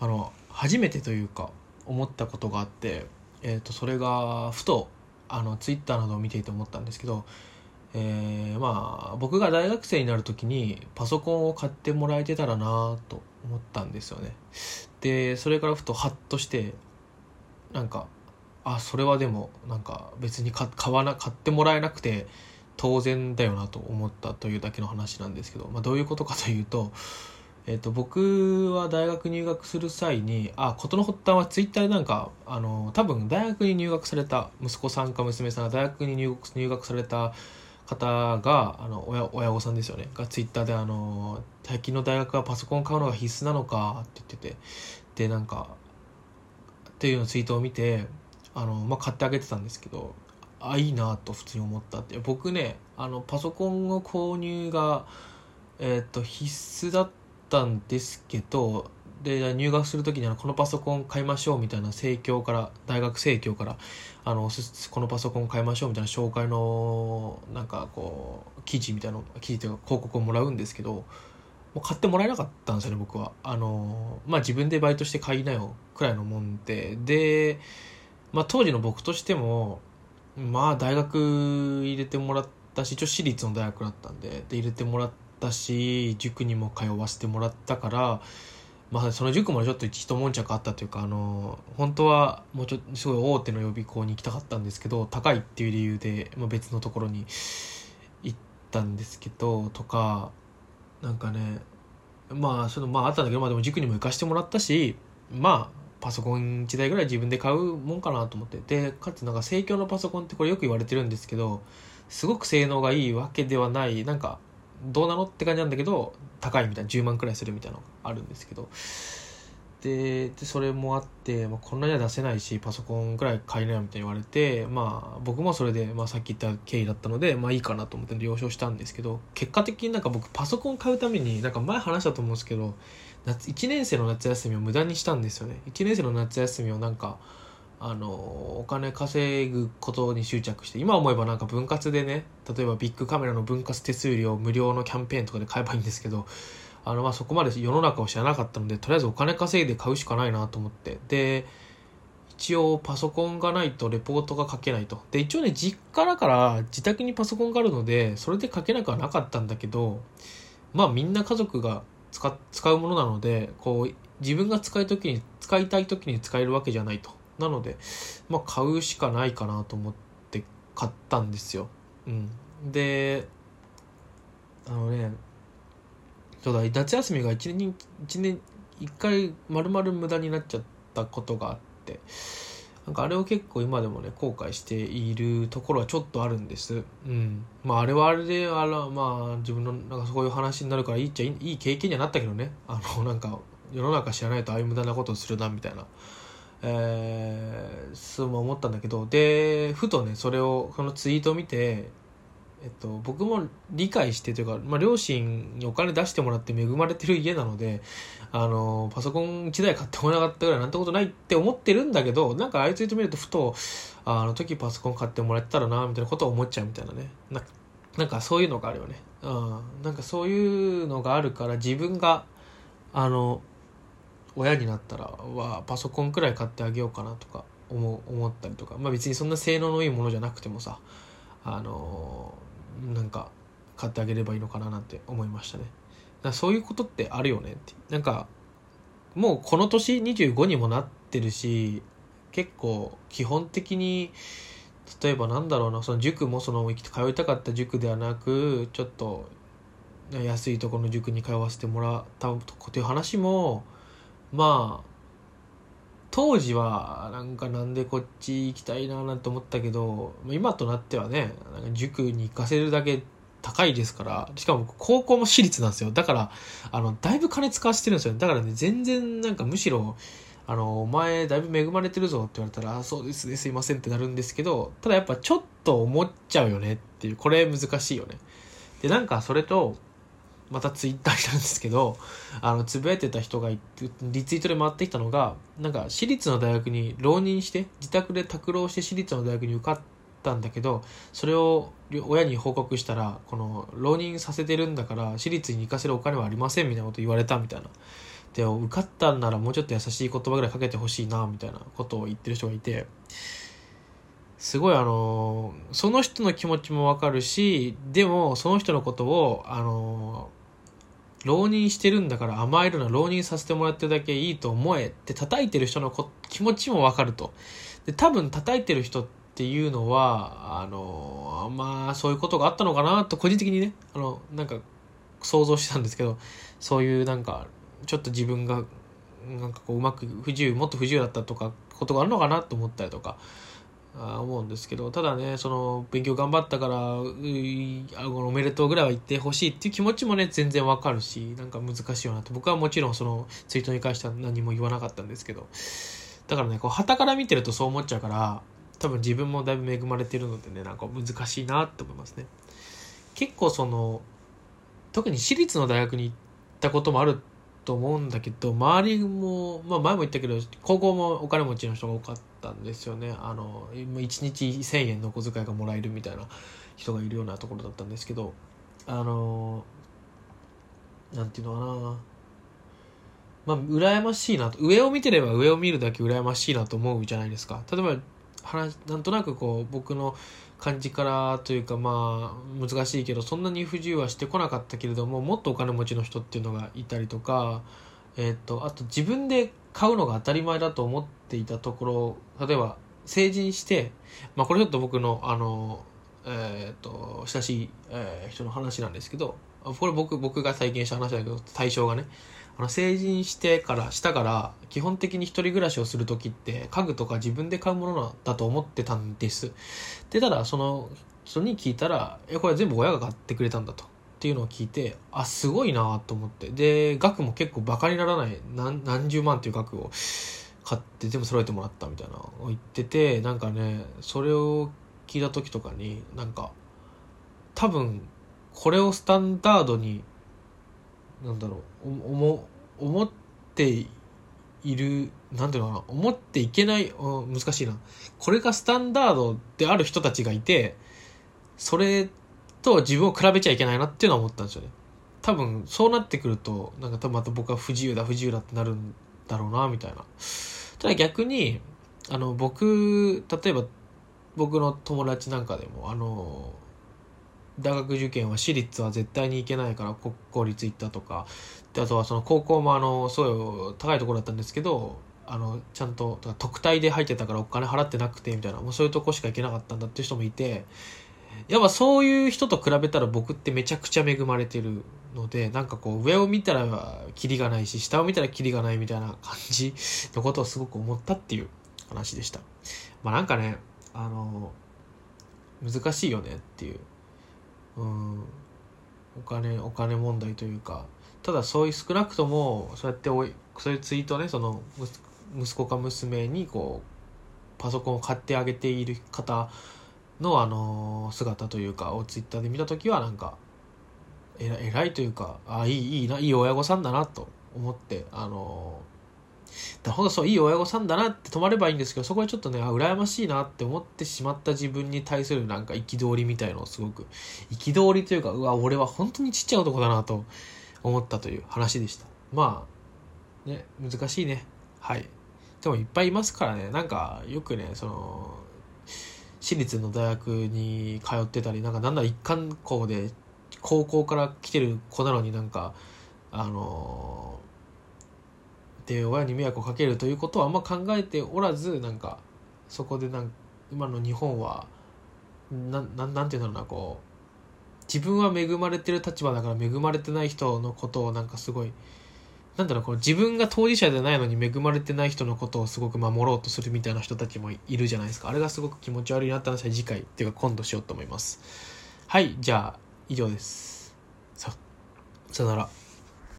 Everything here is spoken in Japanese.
あの初めてというか思ったことがあって、えー、とそれがふとあのツイッターなどを見ていて思ったんですけど、えーまあ僕が大学生になる時にパソコンを買ってもらえてたらなと思ったんですよね。でそれからふとハッとしてなんかあそれはでもなんか別に買わな買ってもらえなくて当然だよなと思ったというだけの話なんですけど、まあ、どういうことかというと,、えー、と僕は大学入学する際にあ事の発端はツイッターでなんかあの多分大学に入学された息子さんか娘さんが大学に入学入学された方があの親親御さんですよね。がツイッターであの「最近の大学はパソコン買うのが必須なのか」って言ってて。でなんかっていうのツイートを見てあの、まあ、買ってあげてたんですけどあいいなと普通に思ったって。僕ねあのパソコンの購入が、えー、と必須だったたんですけどで入学する時にはこのパソコン買いましょうみたいな生協から大学生協からあのこのパソコン買いましょうみたいな紹介のなんかこう記事みたいな記事というか広告をもらうんですけどもう買ってもらえなかったんですよね僕は。あのまあ自分でバイトして買いなよくらいのもんでで、まあ、当時の僕としてもまあ大学入れてもらったし一応私立の大学だったんでで入れてもらってたし塾にも通わせてもらったからまあその塾もちょっと一悶着あったというかあの本当はもうちょっとすごい大手の予備校に行きたかったんですけど高いっていう理由で、まあ、別のところに行ったんですけどとかなんかねまあそのまああったんだけどまあでも塾にも行かしてもらったしまあパソコン1台ぐらい自分で買うもんかなと思って。でかつなんか生協のパソコンってこれよく言われてるんですけどすごく性能がいいわけではないなんかどうなのって感じなんだけど高いみたいな10万くらいするみたいなのがあるんですけど。でそれもあって、まあ、こんなには出せないしパソコンくらい買いなよみたいに言われてまあ僕もそれで、まあ、さっき言った経緯だったのでまあいいかなと思って了承したんですけど結果的になんか僕パソコン買うためになんか前話したと思うんですけど夏1年生の夏休みを無駄にしたんですよね。1年生の夏休みをなんかあのお金稼ぐことに執着して今思えばなんか分割でね例えばビッグカメラの分割手数料無料のキャンペーンとかで買えばいいんですけどあのまあそこまで世の中を知らなかったのでとりあえずお金稼いで買うしかないなと思って。で一応パソコンがないとレポートが書けないと。で一応ね実家だから自宅にパソコンがあるのでそれで書けなくはなかったんだけどまあみんな家族が使うものなのでこう自分が使い時に使いたい時に使えるわけじゃないと。なので、まあ、買うしかないかなと思って買ったんですよ。うん、であのねそうだ夏休みが1年一年1回丸々無駄になっちゃったことがあってなんかあれを結構今でもね後悔しているところはちょっとあるんです。うん。まああれはあれであらまあ自分のなんかそういう話になるからいいっちゃいいいい経験にはなったけどね。あのなんか世の中知らないとああいう無駄なことをするなみたいな。えー、そうも思ったんだけどでふとねそれをそのツイートを見て、えっと、僕も理解してというか、まあ、両親にお金出してもらって恵まれてる家なのであのパソコン1台買ってもらなかったぐらいなんてことないって思ってるんだけどなんかあいつと見るとふとあの時パソコン買ってもらえたらなみたいなことを思っちゃうみたいなね。ななんかそういうのがあるよね、うん、なんかそういうのがあるから自分があの親になったらはパソコンくらい買ってあげようかなとか思思ったりとか、まあ、別にそんな性能のいいものじゃなくてもさあのなんか買ってあげればいいのかななんて思いましたね。だそういうことってあるよねって。なんかもうこの年25にもなってるし結構基本的に例えばなんだろうなその塾もその通いたかった塾ではなくちょっと安いところの塾に通わせてもらったという話もまあ当時はなんかなんでこっち行きたいななんて思ったけど今となってはねなんか塾に行かせるだけ高いですからしかも高校も私立なんですよ。だからあのだいぶ金使わせてるんですよ。だからね全然なんかむしろあのお前だいぶ恵まれてるぞって言われたらそうですねすいませんってなるんですけどただやっぱちょっと思っちゃうよねっていうこれ難しいよね。でなんかそれとまたツイッターになるんですけどあのつぶやいてた人がリツイートで回ってきたのがなんか私立の大学に浪人して自宅で拓浪して私立の大学に受かったんだけどそれを親に報告したらこの浪人させてるんだから私立に行かせるお金はありませんみたいなこと言われたみたいな。で受かったんならもうちょっと優しい言葉ぐらいかけてほしいなみたいなことを言ってる人がいて。すごいあのその人の気持ちもわかるしでもその人のことをあの浪人してるんだから甘えるな浪人させてもらってるだけいいと思えって叩いてる人の気持ちもわかると。で多分叩いてる人っていうのはあのまあそういうことがあったのかなと個人的にねあのなんか想像してたんですけどそういうなんかちょっと自分がなんかこううまく不自由もっと不自由だったとかことがあるのかなと思ったりとか思うんですけどただねその勉強頑張ったからおめでとうぐらいは言ってほしいっていう気持ちもね全然わかるしなんか難しいよなと。僕はもちろんそのツイートに関しては何も言わなかったんですけど。だからねこう旗から見てるとそう思っちゃうから多分自分もだいぶ恵まれてるのでねなんか難しいなって思いますね。結構その特に私立の大学に行ったこともあると思うんだけど周りも、まあ、前も言ったけど高校もお金持ちの人が多かった。たんですよね。あの1日1,000円の小遣いがもらえるみたいな人がいるようなところだったんですけどあのなんていうのかな。まあ羨ましいなと上を見てれば上を見るだけ羨ましいなと思うじゃないですか。例えば話なんとなくこう僕の感じからというかまあ難しいけどそんなに不自由はしてこなかったけれどももっとお金持ちの人っていうのがいたりとか、えーと、あと自分で買うのが当たり前だと思っていたところ例えば成人して、まあ、これちょっと僕のあの、えーと、親しい、えー、人の話なんですけどこれ僕僕が体験した話だけど対象がねあの成人してからしたから基本的に一人暮らしをする時って家具とか自分で買うものだと思ってたんですでただその人に聞いたら「えこれ全部親が買ってくれたんだ」と。っていうのを聞いてあすごいなと思って。で額も結構バカにならない何何十万っていう額を買って全部揃えてもらったみたいなを言っててなんかねそれを聞いた時とかになんか多分これをスタンダードになんだろう思思っているなんていうのかな思っていけない難しいな。これがスタンダードである人たちがいてそれと自分を比べちゃいけないなっていうのは思ったんですよね。多分そうなってくるとなんか多分また僕は不自由だ不自由だってなるんだろうなみたいな。ただ逆にあの僕例えば僕の友達なんかでもあの大学受験は私立は絶対に行けないから国公立行ったとかであとはその高校もあのすごい高いところだったんですけどあのちゃんと特待で入ってたからお金払ってなくてみたいなもうそういうとこしか行けなかったんだっていう人もいてやっぱそういう人と比べたら僕ってめちゃくちゃ恵まれてるのでなんかこう上を見たらキリがないし下を見たらキリがないみたいな感じ のことをすごく思ったっていう話でした。まあなんかねあの難しいよねっていう。うん。お金お金問題というか。ただそういう少なくともそうやっておいそういうツイートねその息子か娘にこうパソコンを買ってあげている方のあの姿というかをツイッターで見た時はなんかえらいというかあいいいいないい親御さんだなと思ってあのだほどそういい親御さんだなって止まればいいんですけどそこはちょっとねあ羨ましいなって思ってしまった自分に対するなんか憤りみたいのをすごく憤りというかうわ俺は本当にちっちゃい男だなと思ったという話でした。まあね難しいね。はい。でもいっぱいいますからね。なんかよくねその私立の大学に通ってたりなんかなんだ一貫校で高校から来てる子なのになんかあので親に迷惑をかけるということはあんま考えておらずなんかそこでなん今の日本はなななんていうんだろうなこう自分は恵まれてる立場だから恵まれてない人のことをなんかすごいなんだろうこう自分が当事者でないのに恵まれてない人のことをすごく守ろうとするみたいな人たちもいるじゃないですか。あれがすごく気持ち悪いなって話は次回っていうか今度しようと思います。はいじゃあ以上です。ささよなら。